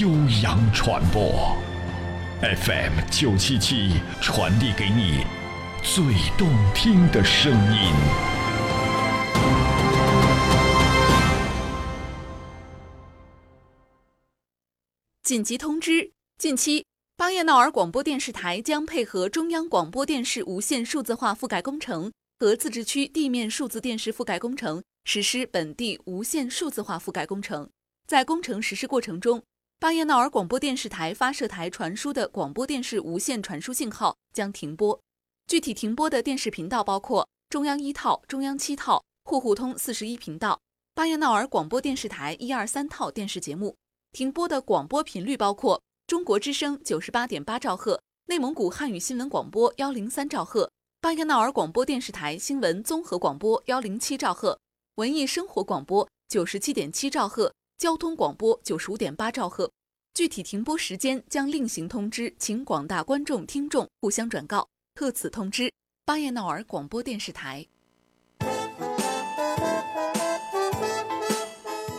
悠扬传播，FM 九七七传递给你最动听的声音。紧急通知：近期，巴彦淖尔广播电视台将配合中央广播电视无线数字化覆盖工程和自治区地面数字电视覆盖工程，实施本地无线数字化覆盖工程。在工程实施过程中，巴彦淖尔广播电视台发射台传输的广播电视无线传输信号将停播。具体停播的电视频道包括中央一套、中央七套、户户通四十一频道、巴彦淖尔广播电视台一二三套电视节目。停播的广播频率包括中国之声九十八点八兆赫、内蒙古汉语新闻广播幺零三兆赫、巴彦淖尔广播电视台新闻综合广播幺零七兆赫、文艺生活广播九十七点七兆赫。交通广播九十五点八兆赫，具体停播时间将另行通知，请广大观众听众互相转告。特此通知，巴彦淖尔广播电视台。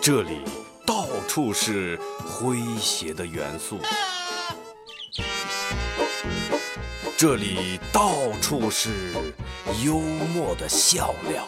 这里到处是诙谐的元素，这里到处是幽默的笑料。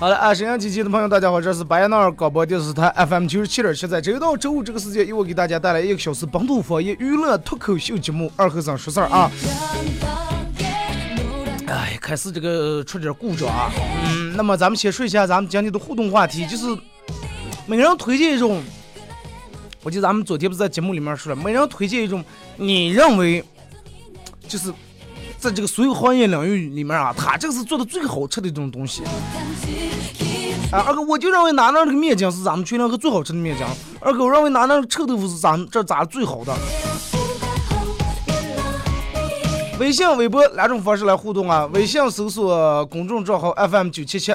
好了沈阳机器的朋友，大家好，这是巴彦淖尔广播电视台 FM 九十七点七，在周一到周五这个时间，由我给大家带来一个小时本土方言娱乐脱口秀节目《二和尚说事儿》啊。哎，开始这个出点故障啊。嗯，那么咱们先说一下咱们今天的互动话题，就是每人推荐一种，我记得咱们昨天不是在节目里面说了，每人推荐一种你认为就是在这个所有行业领域里面啊，他这个是做的最好吃的一种东西。啊，二哥，我就认为哪那这个面筋是咱们全两个最好吃的面筋。二哥，我认为哪那臭豆腐是咱们这咋最好的。微信、微博两种方式来互动啊。微信搜索公众账号 FM 九七七，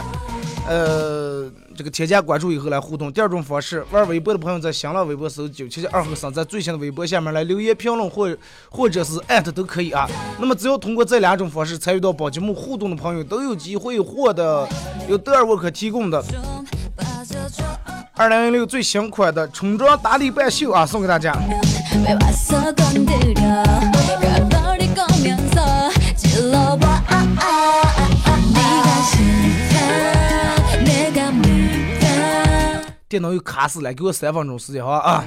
呃。这个添加关注以后来互动。第二种方式，玩微博的朋友在新浪微博搜九七七二和三，在最新的微博下面来留言评论或或者是艾特都可以啊。那么只要通过这两种方式参与到宝节目互动的朋友，都有机会获得由德尔沃克提供的二零一六最新款的春装打底半袖啊，送给大家。电脑又卡死了，给我三分钟时间，好啊。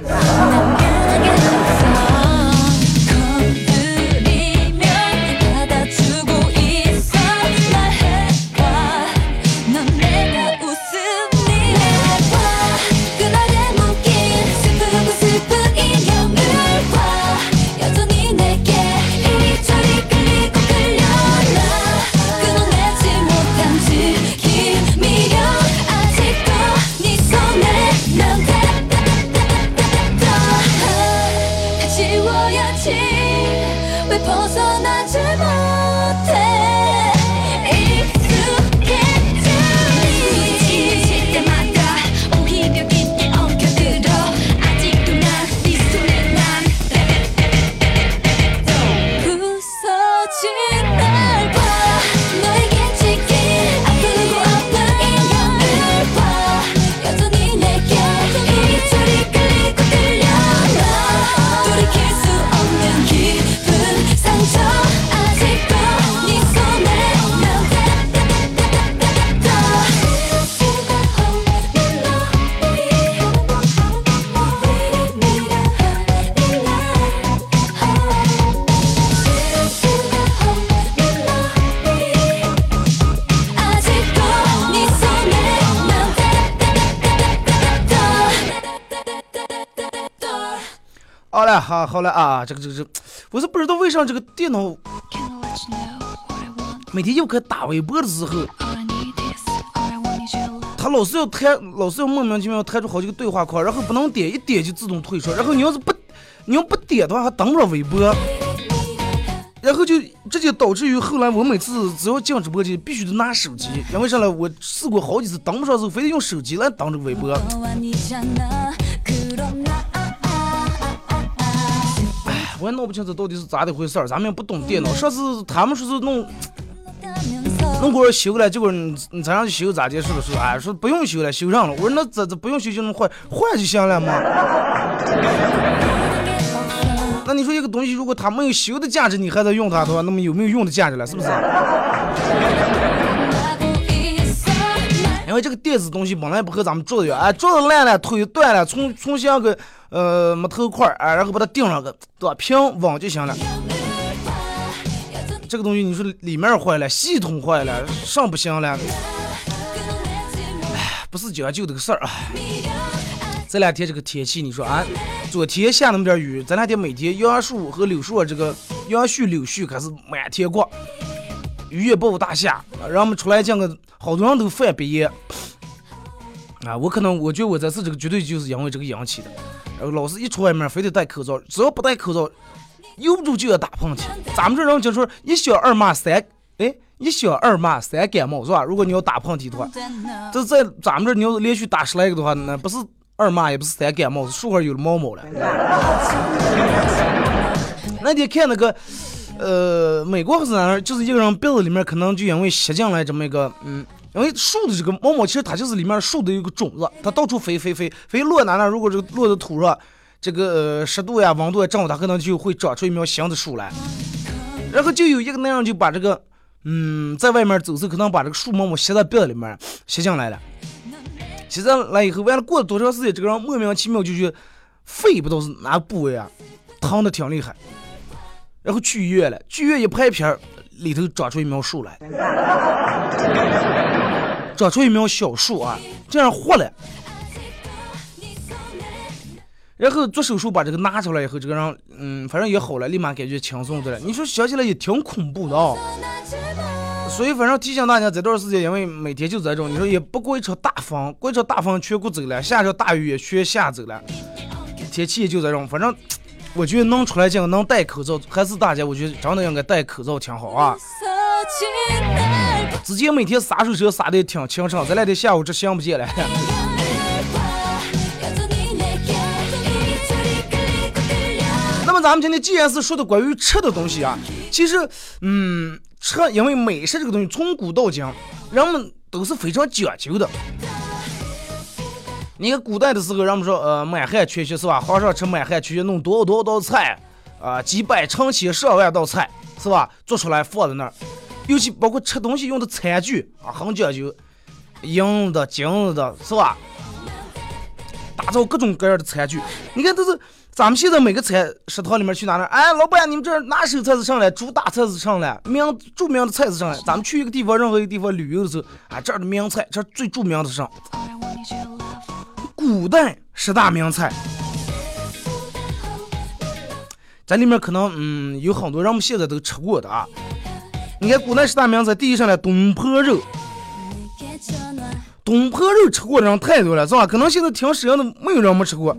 好了，好，好了啊，这个这个这，我是不知道为啥这个电脑每天又开打微博的时候，他老是要弹，老是要莫名其妙弹出好几个对话框，然后不能点，一点就自动退出，然后你要是不，你要不点的话还登不了微博。然后就直接导致于后来我每次只要进直播间，必须得拿手机，因为啥呢？我试过好几次登不上时候，非得用手机来登这个微博。哎，我也闹不清这到底是咋的回事儿，咱们也不懂电脑。上次他们说是弄弄过来修了，结果你你咋样去修咋结束的时候，哎，说不用修了，修上了。我说那这这不用修就能坏，坏就行了嘛。那你说一个东西，如果它没有修的价值，你还在用它的话，那么有没有用的价值了？是不是？这个电子东西本来不和咱们做的一样，哎，做的烂了，腿断了，重重新个呃木头块儿，哎，然后把它钉上个，对吧？平稳就行了。这个东西你说里面坏了，系统坏了，上不行了，哎，不是讲究这个事儿啊。这两天这个天气，你说啊，昨天下那么点雨，这两天每天杨树和柳树这个杨絮、柳絮可是满天挂，雨也不大下，让我们出来见个好多人都犯鼻炎啊！我可能我觉得我这次这个绝对就是因为这个引起的，然后老是一出外面非得戴口罩，只要不戴口罩，由不住就要打喷嚏。咱们这人就说一小二骂三，哎，一小二骂三感冒是吧？如果你要打喷嚏的话，这在咱们这你要是连续打十来个的话，那不是。二骂也不是三感冒，是树上有了毛毛了。那天看那个，呃，美国还是哪儿，就是一个人鼻子里面可能就因为吸进来这么一个，嗯，因为树的这个毛毛其实它就是里面树的一个种子，它到处飞飞飞飞落哪哪，如果这个落在土上，这个湿度呀、温度呀正好，它可能就会长出一苗新的树来。然后就有一个那样就把这个，嗯，在外面走时可能把这个树毛毛吸在鼻里面吸进来了。吸进来以后，完了过了多长时间，这个人莫名其妙就去肺不知道是哪个部位啊，疼的挺厉害，然后去医院了，去医院一拍片儿，里头长出一苗树来，长出一苗小树啊，这样活了，然后做手术把这个拿出来以后，这个人嗯，反正也好了，立马感觉轻松的了。你说想起来也挺恐怖的啊。所以，反正提醒大家，这段时间因为每天就这种，你说也不过一场大风，过一场大风全过走了，下场大雨也全下走了，天气也就这种。反正我觉得能出来见，能戴口罩，还是大家我觉得真的应该戴口罩挺好啊。之前每天洒水车洒的挺清畅，这两天下午这想不见了。那么咱们今天既然是说的关于吃的东西啊，其实，嗯。吃，因为美食这个东西从古到今，人们都是非常讲究的。你看古代的时候，人们说，呃，满汉全席是吧？皇上吃满汉全席，弄多少多少道菜啊，几百成千上万道菜是吧？做出来放在那儿，尤其包括吃东西用的餐具啊，很讲究，银的、金的，是吧？打造各种各样的餐具，你看都是。咱们现在每个菜食堂里面去哪哪？哎，老板，你们这拿手菜是上来，主打菜是上来，名著名的菜是上来。咱们去一个地方，任何一个地方旅游的时候，啊，这儿的名菜，这儿最著名的是上。古代十大名菜，在里面可能嗯有很多人们现在都吃过的啊。你看古代十大名菜，第一上来东坡肉。东坡肉吃过的人太多了，是吧？可能现在听沈阳的没有人没吃过。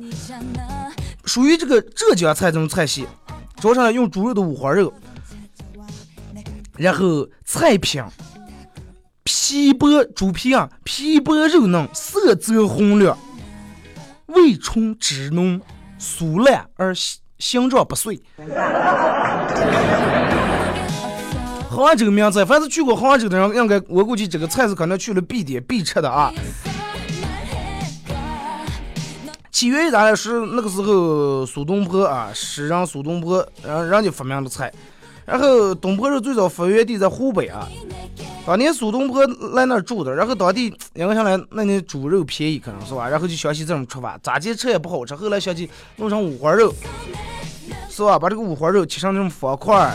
属于这个浙江菜这种菜系，桌上来用猪肉的五花肉，然后菜品皮薄猪皮啊，皮薄肉嫩，色泽红亮，味醇汁浓，酥烂而形状不碎。杭州名字，凡是去过杭州的人，应该我估计这个菜是可能去了必点必吃的啊。起源于咋来是那个时候苏东坡啊，诗人苏东坡，人人家发明的菜。然后东坡肉最早发源地在湖北啊，当年苏东坡来那儿住的，然后当地因为上来那年猪肉便宜，可能是吧，然后就想起这种吃法，咋地吃也不好吃，后来想起弄成五花肉，是吧？把这个五花肉切成那种方块，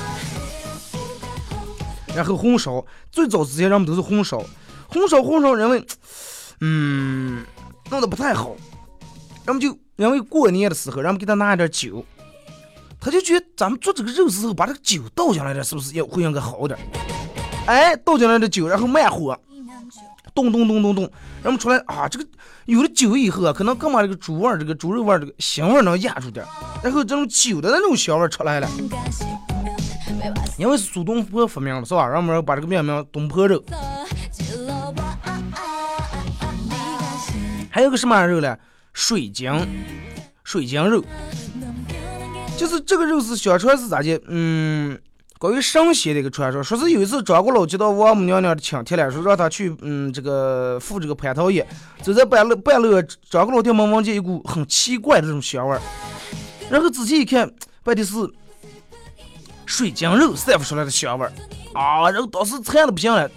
然后红烧。最早之前人们都是红烧，红烧红烧，认为，嗯，弄得不太好。人们就因为过年的时候，人们给他拿一点酒，他就觉得咱们做这个肉丝后，把这个酒倒进来点，是不是也会应该好点？哎，倒进来的酒，然后慢火，咚咚咚咚咚，然后出来啊，这个有了酒以后啊，可能更把这个猪味儿、这个猪肉味儿、这个腥味儿能压住点，然后这种酒的那种香味儿出来了。因为是苏东坡发明的，是吧？让我们把这个命名东坡肉。还有个什么肉呢？水晶，水晶肉，就是这个肉是相传是咋的？嗯，关于神仙的一个传说，说是有一次张果老接到王母娘娘的请帖了，说让他去嗯这个赴这个蟠桃宴，走在半路半路，张果老店门闻见一股很奇怪的这种香味儿，然后仔细一看，问题是水晶肉散发出来的香味儿啊，然后当时馋的不行了，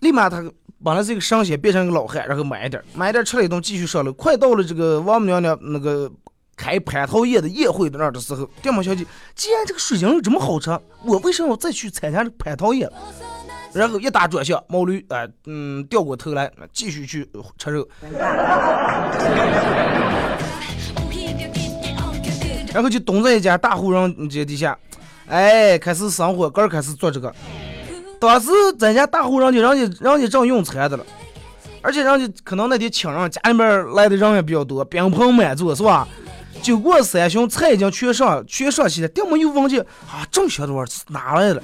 立马他。本来是一个神仙，变成一个老汉，然后买一点，买一点吃了一顿，继续上楼。快到了这个王母娘娘那个开蟠桃宴的宴会的那儿的时候，店门小姐，既然这个水晶肉这么好吃，我为什么要再去参加这蟠桃宴？然后一打转向，毛驴啊，嗯，掉过头来，继续去吃肉。然后就蹲在一家大户人家底下，哎，开始生火，刚开始做这个。当时咱家大户人家，人家人家正用餐的了，而且人家可能那天请人，家里面来的人也比较多，宾朋满座，是吧？酒过三巡，菜已经全上全上齐了，店门又忘记啊，正香的味儿哪来的？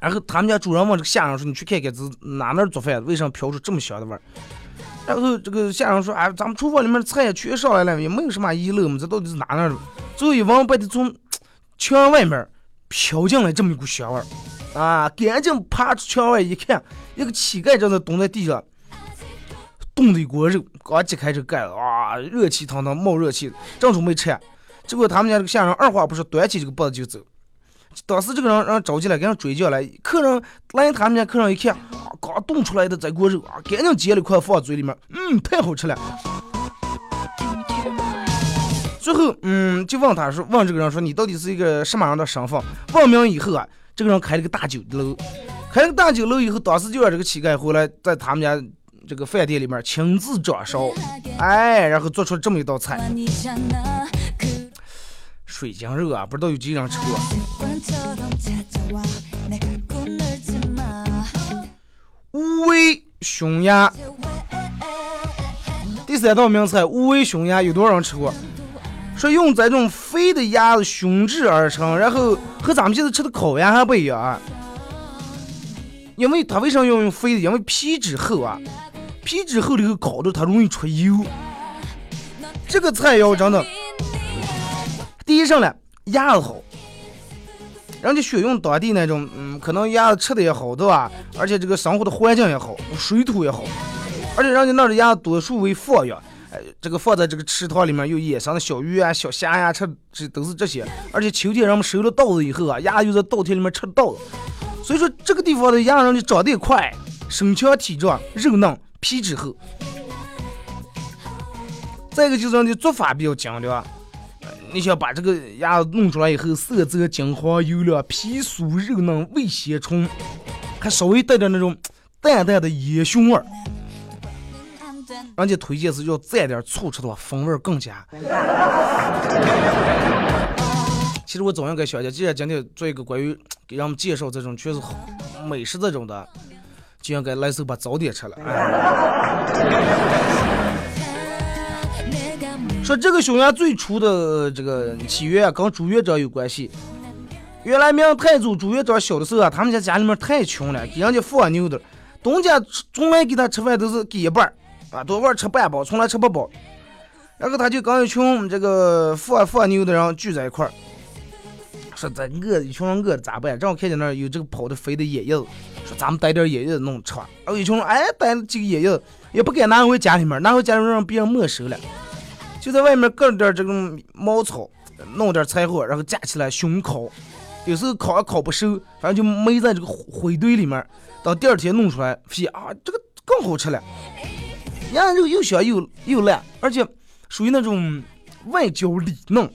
然后他们家主人问这个下人说：“你去看看，是哪那儿做饭？为什么飘出这么香的味儿？”然后这个下人说：“哎，咱们厨房里面的菜也全上来了，也没有什么遗漏嘛，这到底是哪那的？”最后一闻，把的从墙外面飘进来这么一股香味儿。啊！赶紧爬出墙外一看，一个乞丐正在蹲在地上，冻的一锅肉，刚揭开这盖子，哇，热气腾腾，冒热气，正准备吃，结果他们家这个下人二话不说，端起这个钵子就走。当时这个人让着急了，给人追叫来，客人来他们家客人一看，啊，刚冻出来的这锅肉啊，赶紧捡了一块放嘴里面，嗯，太好吃了。最后，嗯，就问他说，问这个人说，你到底是一个什么样的身份？问名以后啊。这个人开了个大酒楼，开了个大酒楼以后，当时就让这个乞丐回来，在他们家这个饭店里面亲自掌勺，哎，然后做出这么一道菜，水晶肉啊，不知道有几个人吃过。无尾熊鸭，第三道名菜无尾熊鸭，有多少人吃过？说用咱这种肥的鸭子熏制而成，然后和咱们现在吃的烤鸭还不一样啊。因为它为啥要用肥的？因为皮质厚啊，皮质厚了后烤的它容易出油。这个菜肴真的，第一上来鸭子好，人家选用当地那种，嗯，可能鸭子吃的也好，对吧？而且这个生活的环境也好，水土也好，而且人家那儿的鸭子多数为放养。哎这个放在这个池塘里面有野生的小鱼啊、小虾呀，吃这都是这些。而且秋天人们收了稻子以后啊，鸭就在稻田里面吃稻子，所以说这个地方的鸭人就长得也快，身强体壮，肉嫩，皮质厚。再一个就是人的做法比较精良，你想把这个鸭子弄出来以后，色泽金黄油亮，皮酥肉嫩，味鲜醇，还稍微带点那种 淡淡的烟熏味儿。人家推荐是要蘸点醋吃的话，风味更佳。其实我总应该想起，既然今天做一个关于给人们介绍这种全是美食这种的，就应该来首把早点吃了。说这个匈牙最初的这个起源啊，跟朱元璋有关系。原来明太祖朱元璋小的时候啊，他们家家里面太穷了，给人家放牛的，东家从来给他吃饭都是给一半儿。啊，多玩吃半包，从来吃不饱。然后他就跟一群这个放放牛的人聚在一块儿，说咱饿一群人饿咋办？正好看见那儿有这个跑的肥的野叶子，说咱们逮点野叶子弄吃吧。然后一群人哎逮了几个野叶子，也不敢拿回家里面，拿回家里面让别人没收了，就在外面搁点这种茅草，弄点柴火，然后架起来熏烤。有时候烤也烤不熟，反正就埋在这个灰堆里面，到第二天弄出来，发现啊这个更好吃了。鸭肉又香又又烂，而且属于那种外焦里嫩。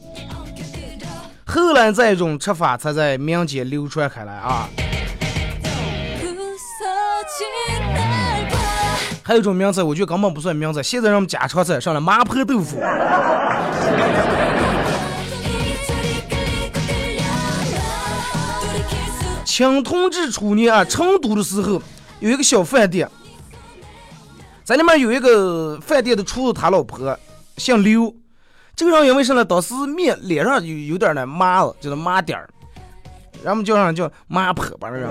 后来这种吃法才在民间流传开来啊。还有一种名菜，我觉得根本不算名菜，现在让我们家常菜上来麻婆豆腐。请同志初年啊，成都的时候有一个小饭店，在里面有一个饭店的厨师，他老婆姓刘。这个人因为啥呢？当时面脸上有有点呢麻子，就是麻点儿，然后叫上叫麻婆吧，这人。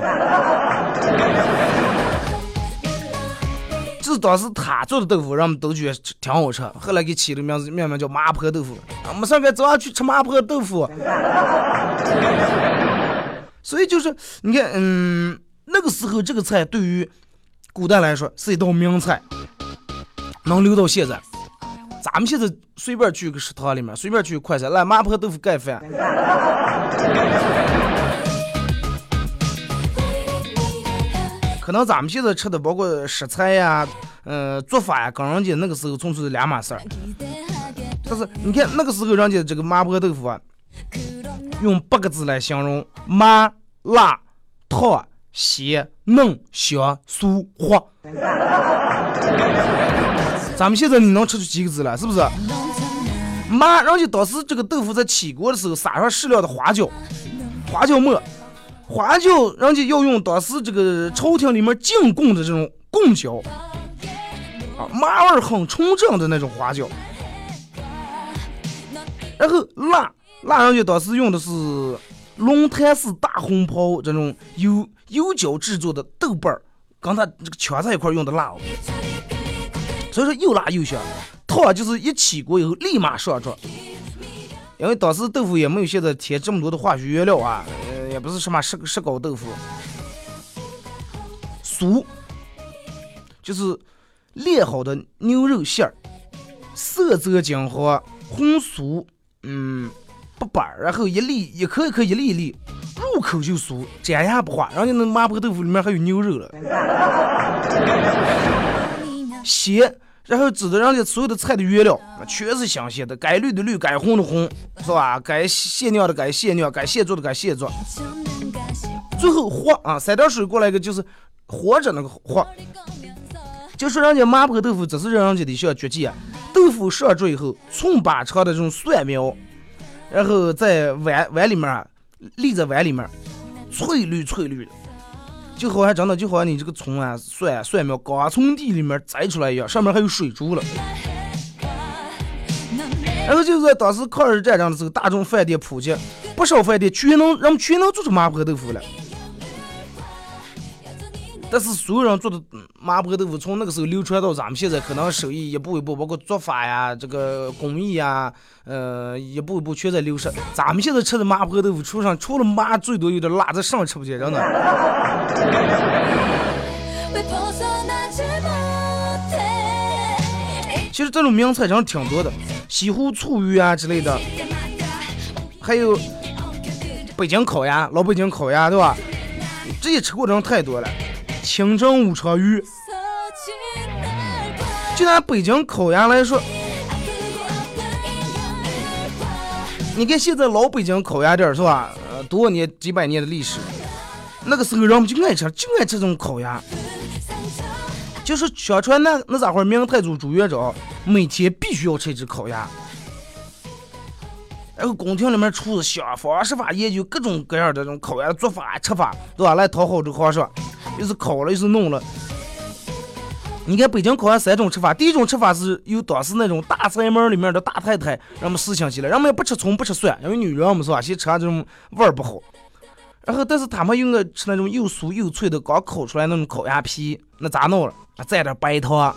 就当时他做的豆腐，人们都觉得挺好吃，后来给起的名字，名名叫麻婆豆腐。啊，没上班早上去吃麻婆豆腐。所以就是你看，嗯，那个时候这个菜对于古代来说是一道名菜，能留到现在。咱们现在随便去个食堂里面，随便去快餐，来麻婆豆腐盖饭。可能咱们现在吃的包括食材呀，呃，做法呀，跟人家那个时候纯粹是两码事儿。但是你看那个时候人家这个麻婆豆腐啊，用八个字来形容：麻、辣、烫、鲜、嫩、香、酥、滑。咱们现在你能吃出几个字来？是不是？麻，人家当时这个豆腐在起锅的时候撒上适量的花椒，花椒末，花椒人家要用当时这个朝廷里面进贡的这种贡椒，啊，麻味很纯正的那种花椒。然后辣，辣人家当时用的是龙潭寺大红袍这种油油椒制作的豆瓣儿，跟它这个圈在一块用的辣哦。所以说又辣又香，烫就是一起锅以后立马上桌，因为当时豆腐也没有现在添这么多的化学原料啊，也不是什么石石膏豆腐。酥就是炼好的牛肉馅儿，色泽金黄，红酥，嗯，不板儿，然后一粒一颗一颗一粒一粒，入口就酥，粘牙不化。人家那麻婆豆腐里面还有牛肉了。鲜，然后指的人家所有的菜的原料，全是新鲜的，该绿的绿，该红的红，是吧？该现酿的该现酿，该现做的该现做。最后活啊，三点水过来一个就是活着那个活，就说人家麻婆豆腐，这是人家的小绝技啊。豆腐上桌以后，葱把长的这种蒜苗，然后在碗碗里面啊，立在碗里面，翠绿翠绿的。就好像真的就好像你这个葱啊、蒜、蒜苗刚从地里面摘出来一样，上面还有水珠了。然后就是当时抗日战争的时候，大众饭店普及，不少饭店全能人们全能做出麻婆豆腐了。但是所有人做的麻婆豆腐，从那个时候流传到咱们现在，可能手艺一步一步，包括做法呀、这个工艺呀，呃，一步一步全在流失。咱们现在吃的麻婆豆腐，除上除了麻，最多有点辣，这上吃不见，真的。其实这种名菜真的挺多的，西湖醋鱼啊之类的，还有北京烤鸭，老北京烤鸭，对吧？这些吃过的人太多了。清蒸五常鱼，就拿北京烤鸭来说，你看现在老北京烤鸭店是吧？呃，多少年几百年的历史，那个时候人们就爱吃，就爱吃这种烤鸭。就是相传那那咋会明太祖朱元璋每天必须要吃一只烤鸭，然后宫廷里面厨子想方设法研究各种各样的这种烤鸭做法吃法，对吧？来讨好这皇上。又是烤了又是弄了，你看北京烤鸭三种吃法，第一种吃法是有当时那种大宅门里面的大太太，人们实行起来，人们也不吃葱不吃蒜，因为女人们是吧，先吃这种味儿不好。然后但是他们又爱吃那种又酥又脆的刚烤出来那种烤鸭皮，那咋弄了？蘸点白糖。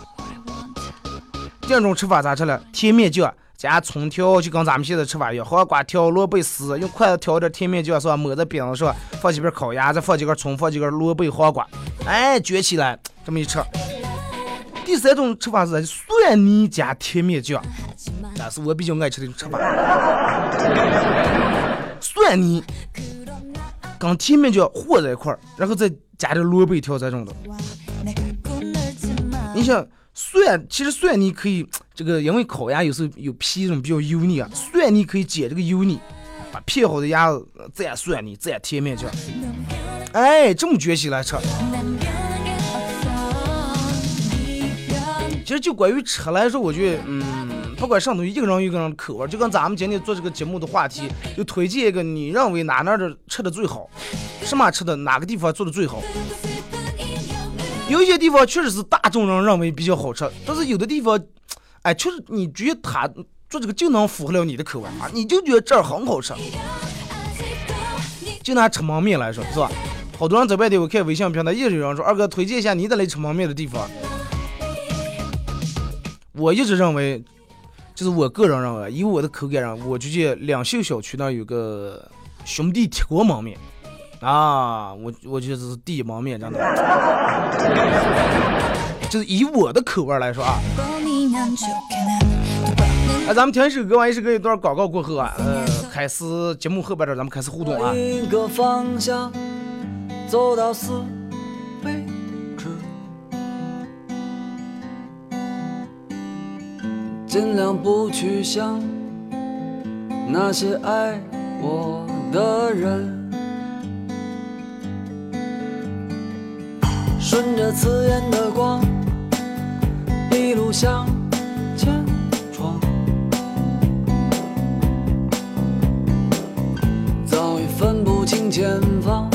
第二种吃法咋吃了？甜面酱加葱条，就跟咱们现在吃法一样，黄瓜条、萝卜丝，用筷子挑点甜面酱是吧？抹在饼子上，放几片烤鸭，再放几根葱，放几根萝卜、黄瓜，哎，卷起来，这么一吃。第三种吃法是蒜泥加甜面酱，但是我比较爱吃的种吃法。蒜泥跟甜面酱和在一块儿，然后再加点萝卜条这种的。你想蒜，其实蒜泥可以。这个因为烤鸭有时候有皮，这种比较油腻啊，蒜泥可以解这个油腻，把片好的鸭子蘸蒜泥，蘸甜面酱，哎，这么卷起来吃。其实就关于吃来说，我觉得，嗯，不管上东西，一个人一个人口味，就跟咱们今天做这个节目的话题，就推荐一个你认为哪哪的吃的最好，什么吃的哪个地方做的最好。有一些地方确实是大众人认为比较好吃，但是有的地方，哎，确实你觉得他做这个就能符合了你的口味啊，你就觉得这儿很好吃。就拿吃焖面来说，是吧？好多人在外地，我看微信平台一直有人说：“二哥，推荐一下你的来吃焖面的地方。”我一直认为，就是我个人认为，以我的口感上，我就觉两秀小区那有个兄弟铁锅焖面，啊，我我觉得这是第一焖面，真的。就是以我的口味来说啊。哎，咱们听一首歌，完一首歌一段广告过后啊，呃，开始节目后半段咱们开始互动啊。走到死，尽量不去想那些爱我的人，顺着刺眼的光，一路向前闯，早已分不清前方。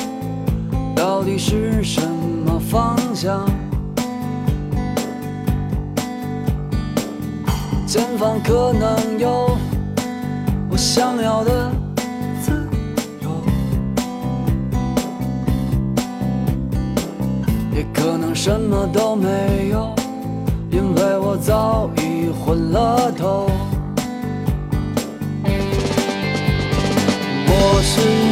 到底是什么方向？前方可能有我想要的什么都没有，因为我早已昏了头。我是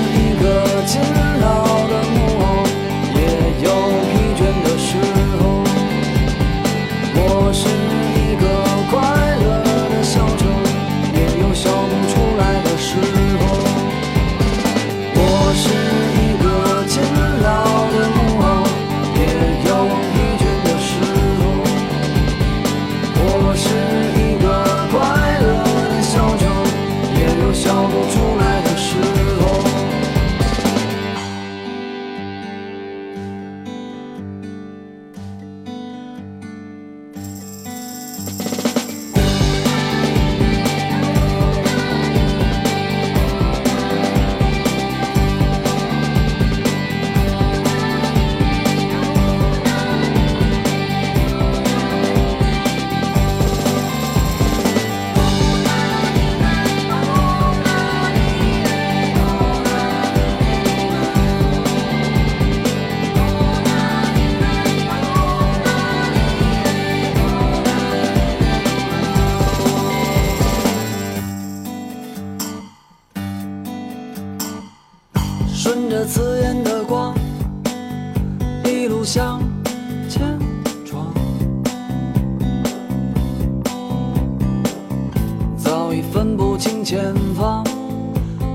分不清前方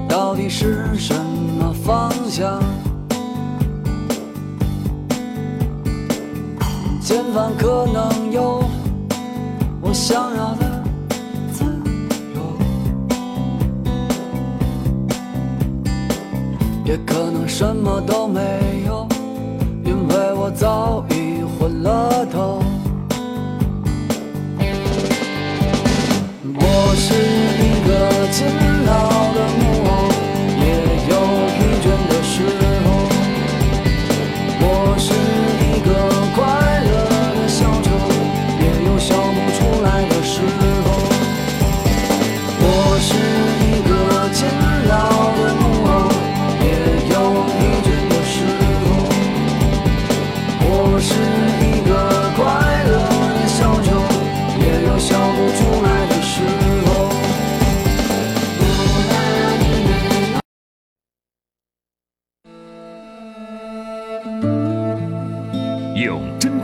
到底是什么方向。前方可能有我想要的自由。也可能什么都没有，因为我早已昏了头。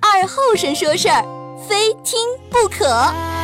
二后生说事儿，非听不可。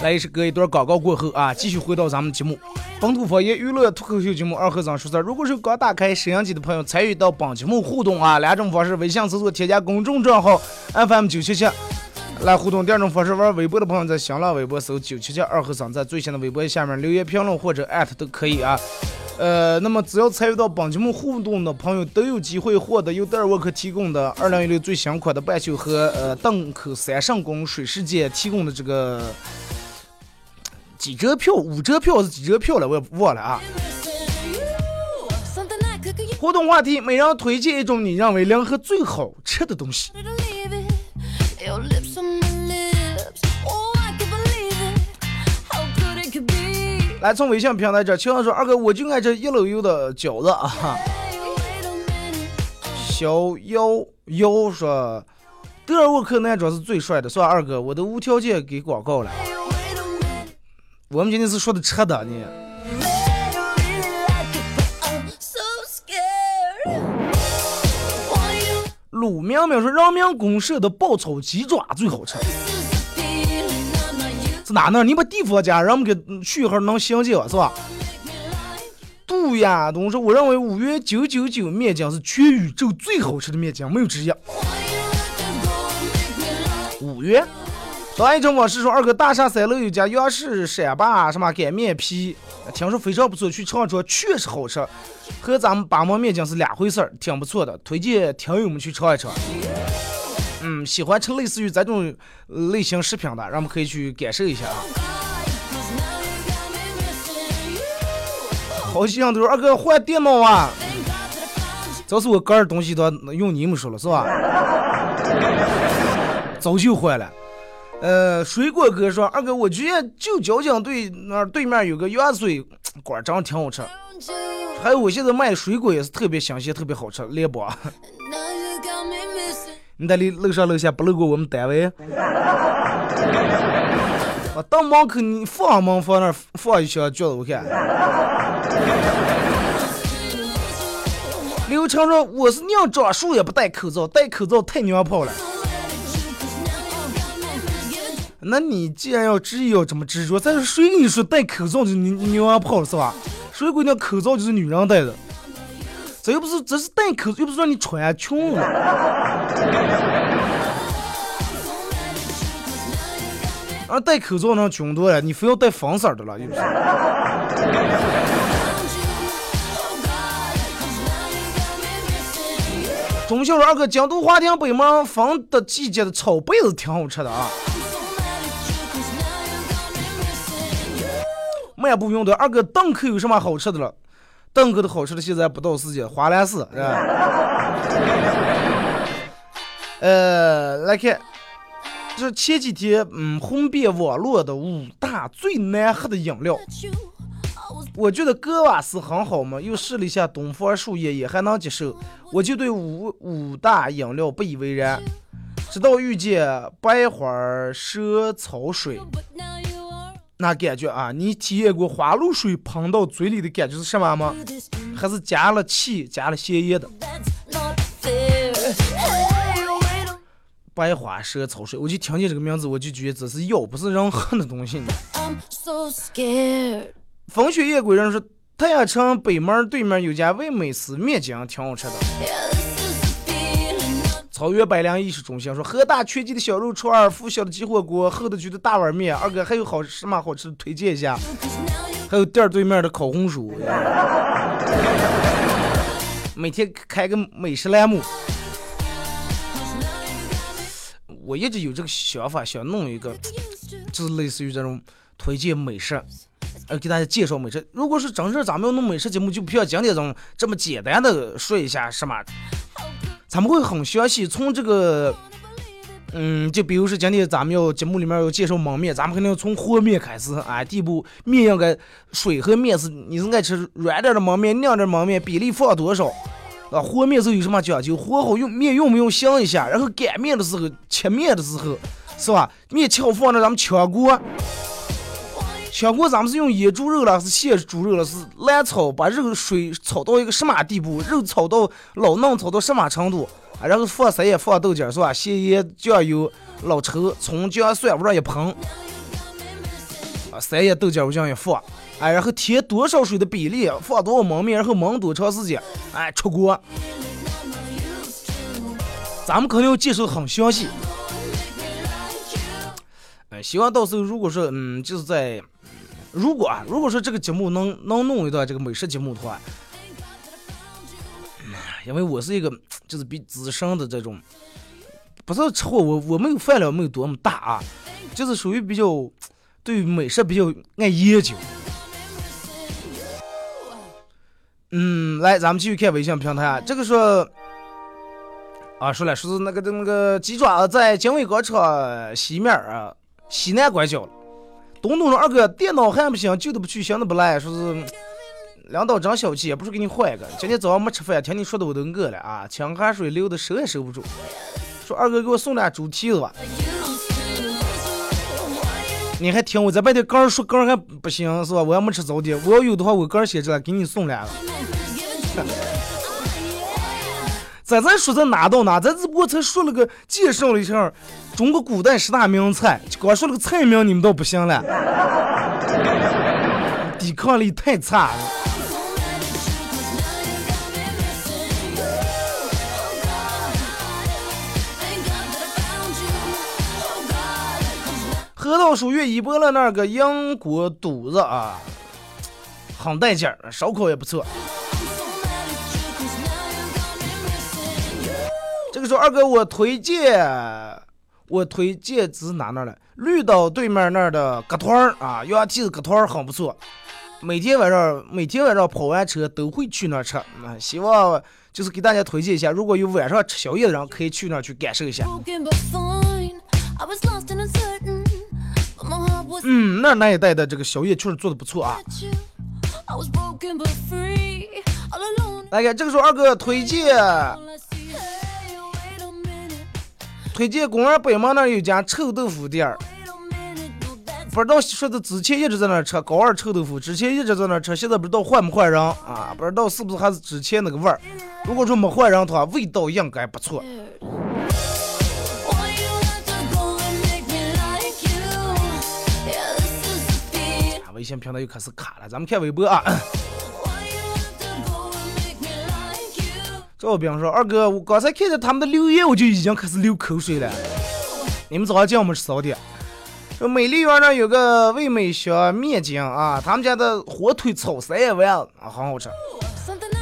来一首歌，一段广告过后啊，继续回到咱们节目《本土方言娱乐脱口秀节目》二和尚说事儿。如果是刚打开摄像机的朋友，参与到本节目互动啊，两种方式：微信搜索添加公众账号 FM 九七七来互动；第二种方式，玩微博的朋友在新浪微博搜九七七二和尚，在最新的微博下面留言评论或者艾特都可以啊。呃，那么只要参与到本节目互动的朋友，都有机会获得由德尔沃克提供的二零一六最新款的半袖和呃邓口三圣宫水世界提供的这个。几折票？五折票是几折票了？我也忘了啊。活动话题：每人推荐一种你认为凉河最好吃的东西。来，从微信平台这，青阳说：“二哥，我就爱吃一楼油的饺子啊。”小幺幺说：“德尔沃克男装是最帅的，算二哥，我都无条件给广告了。”我们今天是说的吃的呢。鲁明明说人民公社的爆炒鸡爪最好吃，是哪呢？你把地方加，让我们给序号能衔接是吧？杜亚东说，我认为五元九九九面筋是全宇宙最好吃的面筋，没有之一。五元。当一种往事说，二哥大厦三楼有家杨氏陕坝什么擀面皮，听说非常不错，去尝尝确实好吃，和咱们八毛面筋是两回事儿，挺不错的，推荐听友们去尝一尝。嗯，喜欢吃类似于这种类型食品的，让我们可以去感受一下啊。好几样都是二哥换电脑啊，这是我个人东西都用你们说了是吧？早就换了。呃，水果哥说，二哥，我觉得就交警队那对面有个元水馆，长得挺好吃。还有，我现在卖水果也是特别新鲜，特别好吃。联播，你在里楼上楼下不路过我们单位？我到门口你放门放那儿放一箱橘子，我看。刘成说，我是宁长树也不戴口罩，戴口罩太娘炮了。那你既然要执意要这么执着，但是谁跟你说戴口罩就你牛啊跑了是吧？谁规定口罩就是女人戴的？这又不是，这是戴口罩又不是让你穿裙子。啊，戴口罩能穷多了，你非要戴防色的了，又不是。中小二哥，京都华庭北门风的季节的草被子挺好吃的啊。漫步云端，二哥邓口有什么好吃的了？邓口的好吃的现在不到时间，华莱士是吧？呃，来看，这前几天嗯红遍网络的五大最难喝的饮料，我觉得格瓦斯很好嘛，又试了一下东方树叶，也还能接受，我就对五五大饮料不以为然，直到遇见白花蛇草水。那感觉啊，你体验过花露水喷到嘴里的感觉是什么吗？还是加了气、加了咸盐的？白花蛇草水，我就听见这个名字，我就觉得这是药，不是人喝的东西呢。风雪夜归人说，太阳城北门对面有家味美思面筋，挺好吃的。草原百粮艺术中心说，河大全鸡的小肉串，儿，附小的鸡火锅，厚的局的大碗面。二哥还有好什么好吃的推荐一下？还有店对面的烤红薯。每天开个美食栏目。我一直有这个想法，想弄一个，就是类似于这种推荐美食，呃，给大家介绍美食。如果是真是咱们要弄美食节目，就不像今天这种这么简单的说一下什么，咱们会很详细，从这个，嗯，就比如说今天咱们要节目里面要介绍焖面，咱们肯定要从和面开始啊。第一步，面应该水和面是你是爱吃软点的焖面、硬点焖面，比例放多少？啊，和面时候有什么讲究？和好用面用不用香一下？然后擀面的时候，切面的时候，是吧？面切好放那，咱们炝锅。全锅咱们是用野猪肉了，是现猪肉了，是烂炒，把肉水炒到一个什么地步？肉炒到老嫩，炒到什么程度？啊，然后放三叶，放豆角，是吧？咸盐、酱油、老抽、葱、姜、蒜，往上一喷。啊，三叶豆角往上一放。哎，然后填多少水的比例，放多少焖面，然后焖多长时间？哎，出锅。咱们肯定要介绍很详细。哎，希望到时候如果说，嗯，就是在，如果啊，如果说这个节目能能弄一段这个美食节目的话，因为我是一个就是比资深的这种，不是吃货，我我没有饭量没有多么大啊，就是属于比较对美食比较爱研究。嗯，来，咱们继续看微信平台啊。这个说，啊，说了，说是那个那个鸡爪子在经纬广场西面啊，西南拐角了。东东说，二哥，电脑还不行，旧的不去，新的不来。说是领导真小气，也不是给你换一个。今天早上没吃饭，听你说的我都饿了啊，清汗水流的收也收不住。说二哥给我送俩猪蹄子吧。你还听我在外头刚说刚还不行是吧？我要没吃早点，我要有的话我刚写着了，给你送俩了。咱咱说咱哪到哪，咱只不过才说了个介绍了一下中国古代十大名菜，光说了个菜名，你们倒不行了，抵抗力太差了。河道属于一波了那个英国肚子啊，很带劲儿，烧烤也不错。这个时候二哥我推荐，我推荐指哪那了？绿岛对面那儿的鸽团儿啊，羊蹄子鸽团儿很不错。每天晚上每天晚上跑完车都会去那儿吃啊。希望就是给大家推荐一下，如果有晚上吃宵夜的人，可以去那儿去感受一下。嗯，那那一带的这个宵夜确实做的不错啊。来看这个时候二哥推荐，推荐公园北门那有家臭豆腐店儿，不知道说的之前一直在那儿吃高二臭豆腐，之前一直在那儿吃，现在不知道换没换人啊？不知道是不是还是之前那个味儿？如果说没换人的话，味道应该不错。微信平台又开始卡了，咱们看微博啊。赵兵说：“二哥，我刚才看见他们的留言，我就已经开始流口水了。你们早上叫我们吃早点。说美丽园那有个味美香面筋啊，他们家的火腿炒三叶丸啊，很好吃。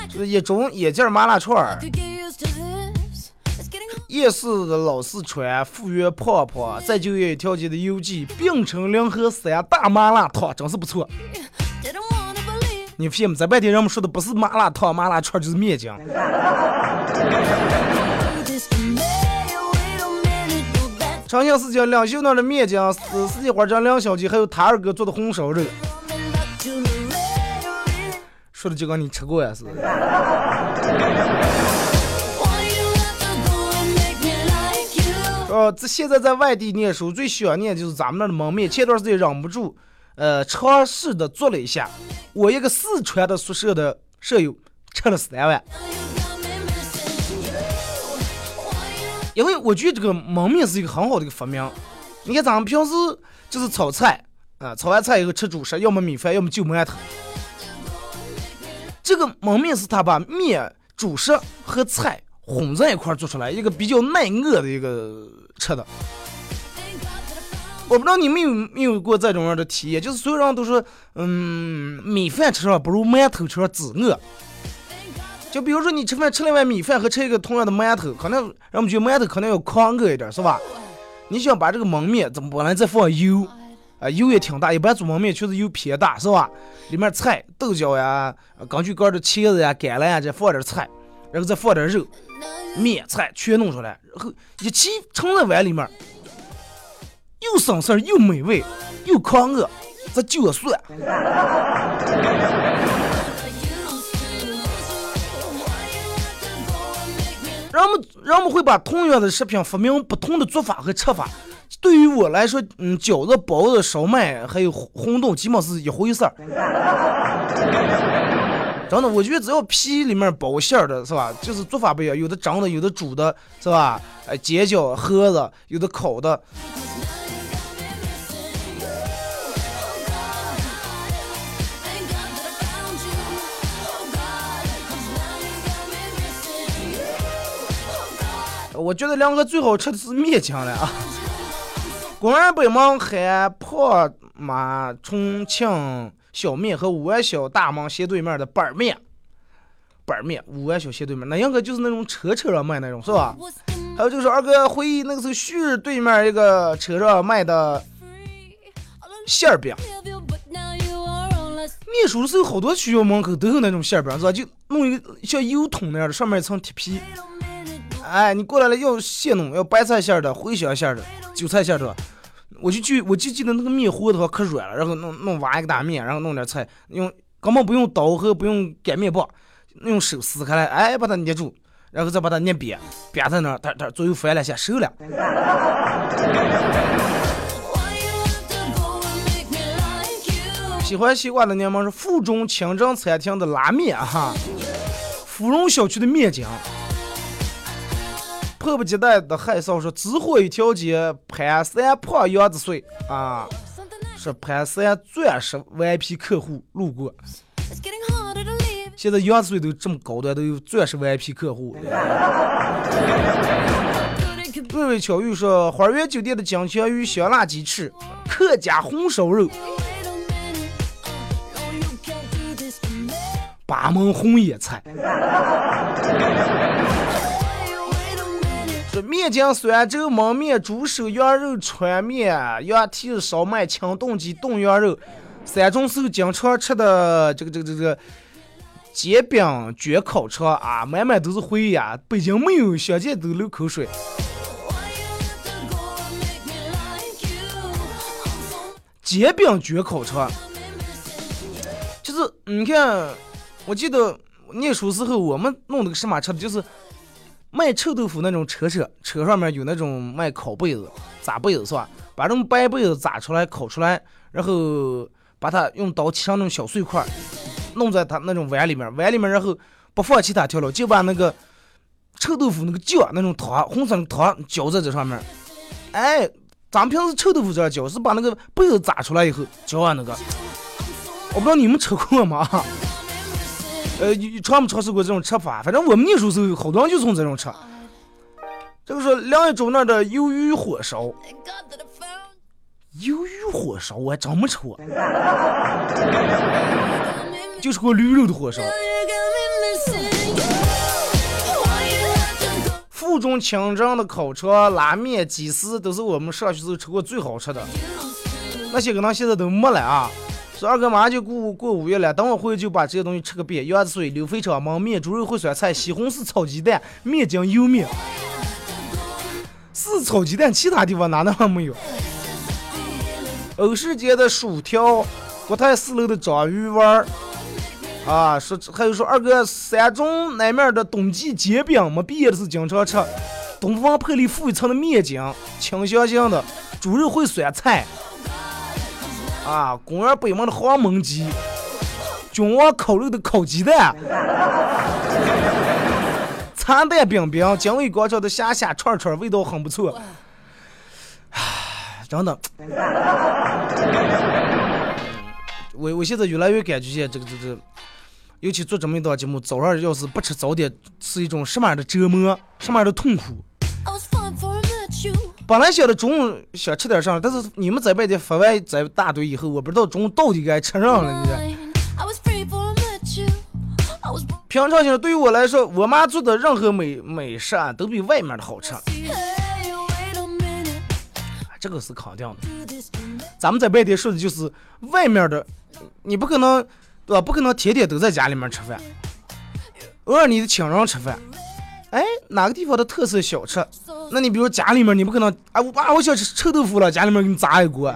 就是一种眼镜麻辣串儿。”夜市的老四川富源胖胖，再就业条件的有记，并称联合三大麻辣烫，真是不错。你信吗？在外地人们说的不是麻辣烫、麻辣串，就是面筋。长兴四江两秀那的面筋，是四季花江两小姐还有他二哥做的红烧肉。说的就跟你吃过呀似的。呃，这现在在外地念书，最想念就是咱们那的焖面。前段时间忍不住，呃，尝试的做了一下。我一个四川的宿舍的舍友吃了三碗，因为我觉得这个焖面是一个很好的一个发明。你看咱们平时就是炒菜啊，炒完菜以后吃主食，要么米饭，要么就馒头。这个焖面是他把面、主食和菜。混在一块做出来，一个比较耐饿的一个吃的。我不知道你们有没有过这种样的体验，就是所有人都说，嗯，米饭吃上不如馒头吃上滋饿。就比如说你吃饭吃了一碗米饭和吃一个同样的馒头，可能让我们觉得馒头可能要抗饿一点，是吧？你想把这个焖面怎么不能再放油？啊，油也挺大，一般做焖面确实油偏大，是吧？里面菜、豆角呀、根据干的茄子呀、橄榄呀，再放点菜，然后再放点肉、面、菜全弄出来，然后一起盛在碗里面。又省事儿又美味又抗饿，这就算。人们人们会把同样的食品发明不同的做法和吃法。对于我来说，嗯，饺子、包子、烧麦还有红豆，基本是一回事儿。真的，我觉得只要皮里面包馅儿的是吧，就是做法不一样，有的蒸的，有的煮的，是吧？哎，煎饺、盒子，有的烤的。我觉得两个最好吃的是面筋了啊！公安北门喊破马重庆小面和五安小大门斜对面的板面，板面五安小斜对面，那应该就是那种车车上卖那种是吧？还有就是二哥回忆那个时候旭日对面一个车上卖的馅儿饼，念书的时候好多学校门口都有那种馅儿饼是吧？就弄一个像油桶那样的，上面一层铁皮。哎，你过来了，要现弄，要白菜馅的、茴香馅的、韭菜馅的。我就记，我就记得那个面和的话可软了，然后弄弄挖一个大面，然后弄点菜，用根本不用刀和不用擀面棒，用手撕开来，哎，把它捏住，然后再把它捏扁，扁在那儿，它它左右翻两下熟了。喜欢西瓜的娘们是，附中清真餐厅的拉面哈，芙蓉小区的面筋。迫不及待的害臊说：“只火一条街，盘三胖杨子碎啊，是潘三钻石 VIP 客户路过。现在杨子碎都这么高端，都有钻石 VIP 客户。”瑞瑞巧遇说：“花园酒店的金枪鱼香辣鸡翅，客家红烧肉，八门红叶菜。”面筋、酸粥、焖面、猪手、羊肉川面、羊蹄子烧麦、清炖鸡、炖羊肉，三种是经常吃的这个这个这个煎饼卷烤肠啊，满满都是回忆啊！北京没有，想见都流口水。煎饼卷烤肠，就是你看，我记得念书时候我们弄那个什么吃的，就是。卖臭豆腐那种车车，车上面有那种卖烤被子、炸被子是吧？把那种白被子炸出来、烤出来，然后把它用刀切成那种小碎块，弄在它那种碗里面，碗里面然后不放其他调料，就把那个臭豆腐那个酱那种糖，红色的糖浇在这上面。哎，咱们平时臭豆腐这样浇，是把那个被子炸出来以后浇完那个。我不知道你们吃过吗？呃，尝没尝试过这种吃法？反正我们念书时候，好多人就从这种吃。这个是梁一中那的鱿鱼火烧，鱿鱼火烧我还真没吃过，就是个驴肉的火烧。附中清蒸的烤肠、拉面、鸡丝都是我们上学时候吃过最好吃的，那些可能现在都没了啊。说二哥马上就过过五月了，等我回去就把这些东西吃个遍。鸭子水、溜肥肠、焖面、猪肉烩酸菜、西红柿炒鸡蛋、面筋油面，是炒鸡蛋，其他地方哪能还没有？欧式街的薯条，国泰四楼的章鱼丸儿，啊，说还有说二哥三中那面的冬季煎饼，没毕业的是经常吃。东方配里附一层的面筋，清香香的猪肉烩酸菜。啊，公园北门的黄焖鸡，君王烤肉的烤鸡蛋，餐蛋饼饼，金卫广场的虾虾串串，味道很不错。唉，真的，我我现在越来越感觉这个这个尤其做这么一档节目，早上要是不吃早点，是一种什么样的折磨，什么样的痛苦。本来想着中午想吃点啥，但是你们在外地发完在大堆以后，我不知道中午到底该吃啥了。你平常心，对于我来说，我妈做的任何美美食啊，都比外面的好吃。这个是肯定的。咱们在外地说的就是外面的，你不可能对吧？不可能天天都在家里面吃饭，偶尔你的请人吃饭。哎，哪个地方的特色小吃？那你比如家里面，你不可能啊！我啊，我想吃臭豆腐了，家里面给你炸一锅。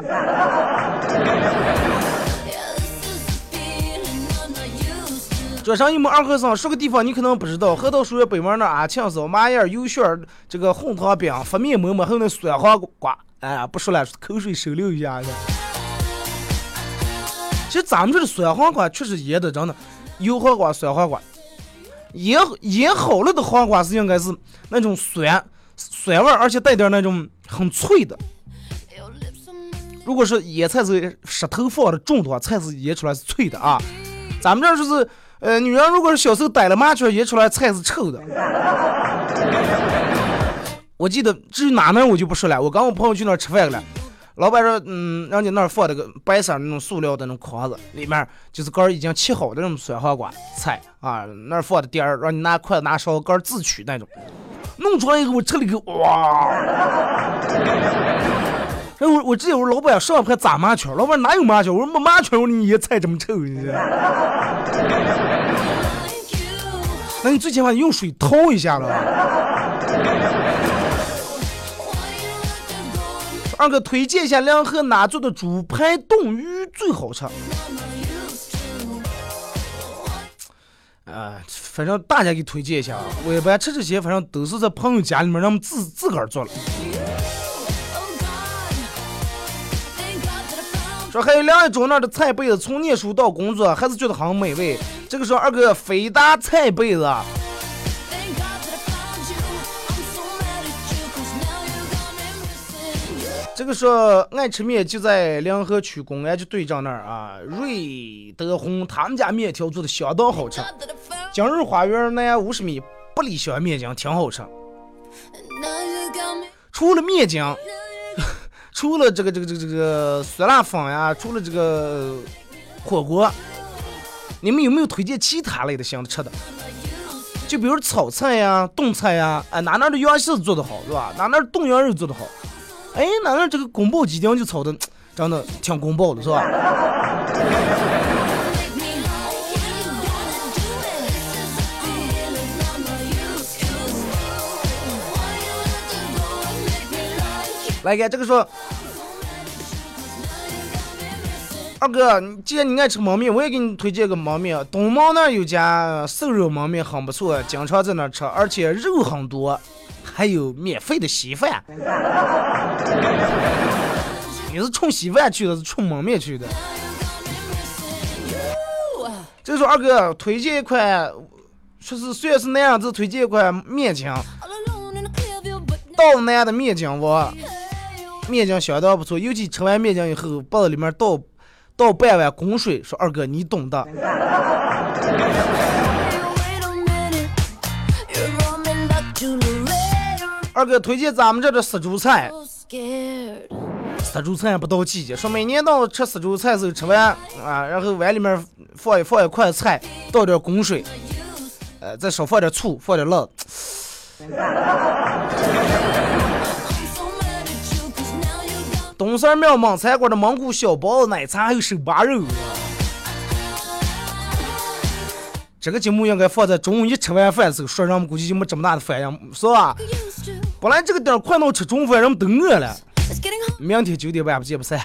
桌上一亩二和尚，说个地方你可能不知道，河道书院北门那阿庆嫂麻叶油旋这个红糖饼、发面馍馍，还有那酸黄瓜。哎呀，不说了，口水收留一下。其实咱们这的酸黄瓜确实腌的真的，油黄瓜、酸黄瓜。腌腌好了的黄瓜是应该是那种酸酸味，而且带点那种很脆的。如果是腌菜是石头放的重的话，菜是腌出来是脆的啊。咱们这儿就是，呃，女人如果是小时候逮了麻雀，腌出来菜是臭的。我记得至于哪门我就不说了。我跟我朋友去那儿吃饭了。老板说，嗯，人家那儿放那个白色那种塑料的那种筐子，里面就是干已经切好的那种酸黄瓜菜啊，那儿放的碟儿，让你拿筷子拿勺干自取那种。弄出来以后，我吃了一口，哇！然 后我我直接我老板上盘炸麻雀，老板哪有麻雀？我说没麻雀，我说你腌菜这么臭，你这。那你最起码用水淘一下了。二哥推荐一下两河哪做的猪排冻鱼最好吃？啊，反正大家给推荐一下啊！我一般吃这些，反正都是在朋友家里面，让们自自个儿做了。说还有两位桌那的菜被子，从念书到工作还是觉得很美味。这个时候二哥飞达菜被子。这个说爱吃面就在梁河区公安局队长那儿啊，瑞德红他们家面条做的相当好吃。今日花园南五十米百里香面筋挺好吃。除了面筋，除了这个这个这个这个酸辣粉呀，除了这个火锅，你们有没有推荐其他类的想吃的？就比如炒菜呀、炖菜呀，哎，哪哪的羊蝎子做的好是吧？哪哪炖羊肉做的好？哎，那那这个宫保鸡丁就炒的，真的挺宫保的，是吧？来，看这个说，二哥，既然你爱吃焖面，我也给你推荐个焖面。东门那有家瘦肉焖面很不错，经常在那吃，而且肉很多。还有免费的稀饭，你是冲稀饭去的，是冲焖面去的。这时候二哥推荐一款，说是虽然是那样子，推荐一款面筋，倒南的面筋我面筋相当不错，尤其吃完面筋以后，把里面倒倒半碗滚水，说二哥你懂的。二哥推荐咱们这的杀猪菜，杀猪菜不到季节，说每年到吃杀猪菜时候吃完啊，然后碗里面放一放一块菜，倒点滚水，呃，再少放点醋，放点辣。东三庙蒙菜馆的蒙古小包子、奶茶还有手扒肉。这个节目应该放在中午一吃完饭的时候说，人们估计就没这么大的反应，是吧？本来这个点快到吃中午饭，人们都饿了。明天九点半不见不散。